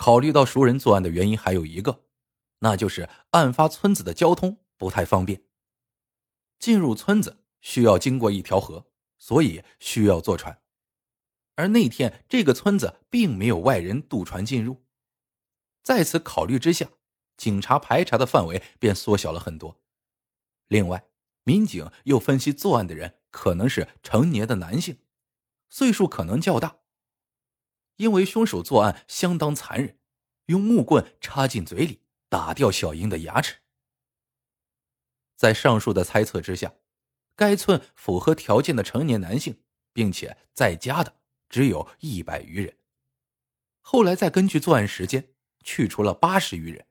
考虑到熟人作案的原因还有一个，那就是案发村子的交通不太方便。进入村子需要经过一条河，所以需要坐船。而那天这个村子并没有外人渡船进入，在此考虑之下，警察排查的范围便缩小了很多。另外，民警又分析作案的人可能是成年的男性，岁数可能较大。因为凶手作案相当残忍，用木棍插进嘴里打掉小英的牙齿。在上述的猜测之下，该村符合条件的成年男性，并且在家的只有一百余人。后来再根据作案时间去除了八十余人，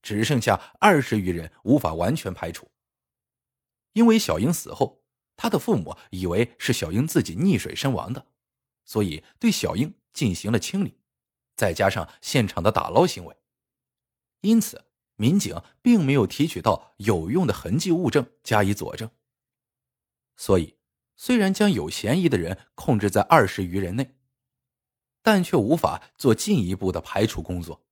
只剩下二十余人无法完全排除。因为小英死后，他的父母以为是小英自己溺水身亡的，所以对小英。进行了清理，再加上现场的打捞行为，因此民警并没有提取到有用的痕迹物证加以佐证。所以，虽然将有嫌疑的人控制在二十余人内，但却无法做进一步的排除工作。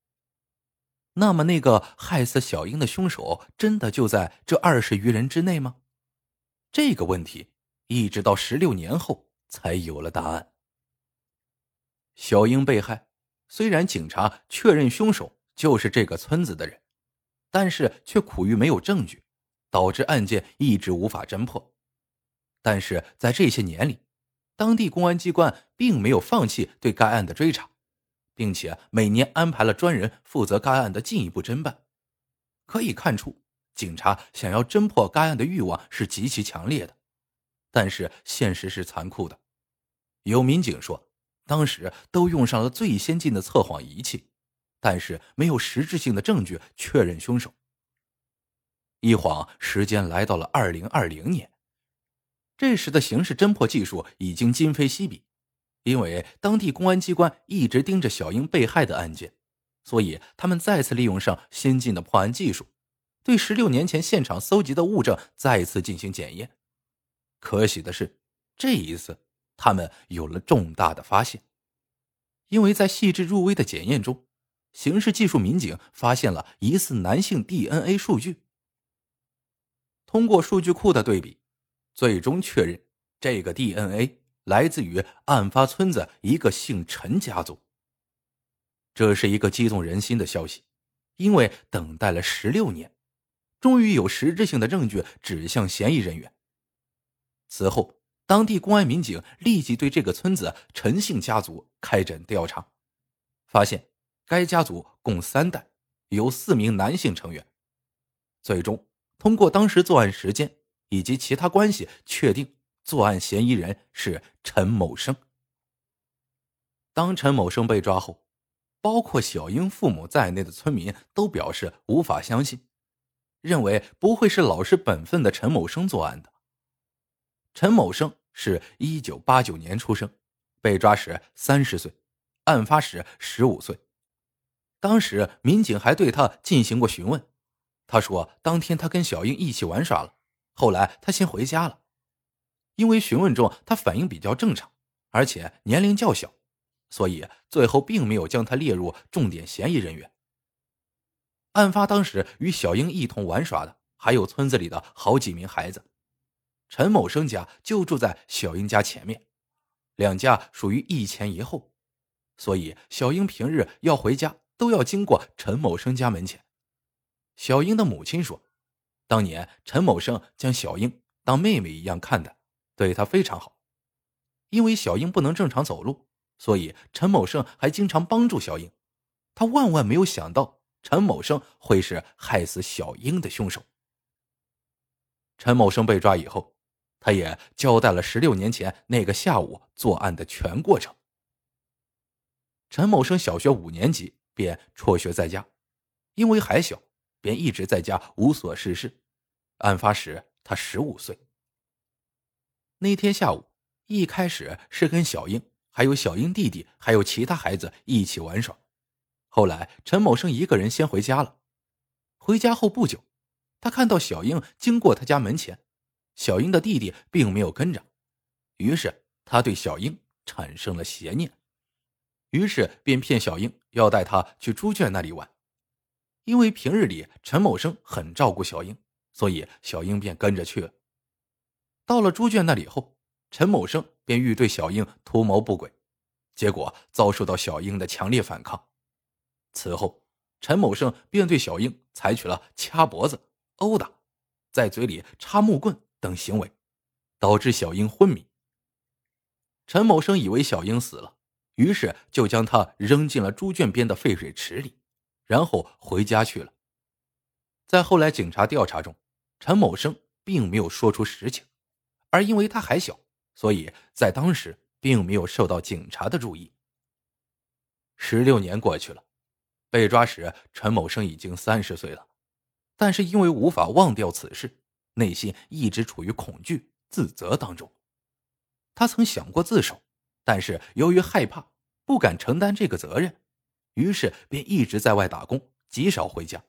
那么，那个害死小英的凶手真的就在这二十余人之内吗？这个问题一直到十六年后才有了答案。小英被害，虽然警察确认凶手就是这个村子的人，但是却苦于没有证据，导致案件一直无法侦破。但是在这些年里，当地公安机关并没有放弃对该案的追查，并且每年安排了专人负责该案的进一步侦办。可以看出，警察想要侦破该案的欲望是极其强烈的。但是现实是残酷的，有民警说。当时都用上了最先进的测谎仪器，但是没有实质性的证据确认凶手。一晃时间来到了二零二零年，这时的刑事侦破技术已经今非昔比，因为当地公安机关一直盯着小英被害的案件，所以他们再次利用上先进的破案技术，对十六年前现场搜集的物证再次进行检验。可喜的是，这一次。他们有了重大的发现，因为在细致入微的检验中，刑事技术民警发现了疑似男性 DNA 数据。通过数据库的对比，最终确认这个 DNA 来自于案发村子一个姓陈家族。这是一个激动人心的消息，因为等待了十六年，终于有实质性的证据指向嫌疑人员。此后。当地公安民警立即对这个村子陈姓家族开展调查，发现该家族共三代，有四名男性成员。最终通过当时作案时间以及其他关系，确定作案嫌疑人是陈某生。当陈某生被抓后，包括小英父母在内的村民都表示无法相信，认为不会是老实本分的陈某生作案的。陈某生是一九八九年出生，被抓时三十岁，案发时十五岁。当时民警还对他进行过询问，他说当天他跟小英一起玩耍了，后来他先回家了。因为询问中他反应比较正常，而且年龄较小，所以最后并没有将他列入重点嫌疑人员。案发当时与小英一同玩耍的还有村子里的好几名孩子。陈某生家就住在小英家前面，两家属于一前一后，所以小英平日要回家都要经过陈某生家门前。小英的母亲说，当年陈某生将小英当妹妹一样看待，对她非常好。因为小英不能正常走路，所以陈某生还经常帮助小英。他万万没有想到陈某生会是害死小英的凶手。陈某生被抓以后。他也交代了十六年前那个下午作案的全过程。陈某生小学五年级便辍学在家，因为还小，便一直在家无所事事。案发时他十五岁。那天下午，一开始是跟小英、还有小英弟弟、还有其他孩子一起玩耍。后来，陈某生一个人先回家了。回家后不久，他看到小英经过他家门前。小英的弟弟并没有跟着，于是他对小英产生了邪念，于是便骗小英要带他去猪圈那里玩。因为平日里陈某生很照顾小英，所以小英便跟着去了。到了猪圈那里后，陈某生便欲对小英图谋不轨，结果遭受到小英的强烈反抗。此后，陈某生便对小英采取了掐脖子、殴打、在嘴里插木棍等行为，导致小英昏迷。陈某生以为小英死了，于是就将她扔进了猪圈边的废水池里。然后回家去了。在后来警察调查中，陈某生并没有说出实情，而因为他还小，所以在当时并没有受到警察的注意。十六年过去了，被抓时陈某生已经三十岁了，但是因为无法忘掉此事，内心一直处于恐惧、自责当中。他曾想过自首，但是由于害怕，不敢承担这个责任。于是便一直在外打工，极少回家。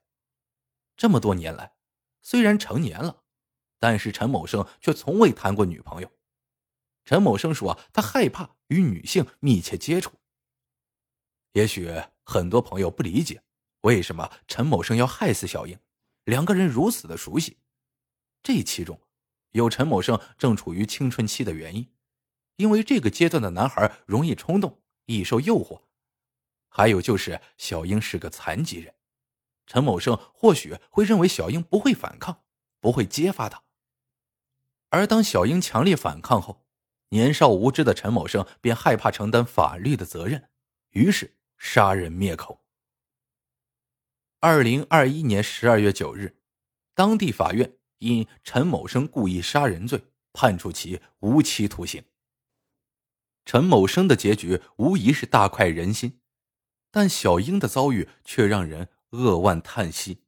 这么多年来，虽然成年了，但是陈某生却从未谈过女朋友。陈某生说，他害怕与女性密切接触。也许很多朋友不理解，为什么陈某生要害死小英？两个人如此的熟悉，这其中有陈某生正处于青春期的原因，因为这个阶段的男孩容易冲动，易受诱惑。还有就是小英是个残疾人，陈某生或许会认为小英不会反抗，不会揭发他。而当小英强烈反抗后，年少无知的陈某生便害怕承担法律的责任，于是杀人灭口。二零二一年十二月九日，当地法院因陈某生故意杀人罪判处其无期徒刑。陈某生的结局无疑是大快人心。但小英的遭遇却让人扼腕叹息。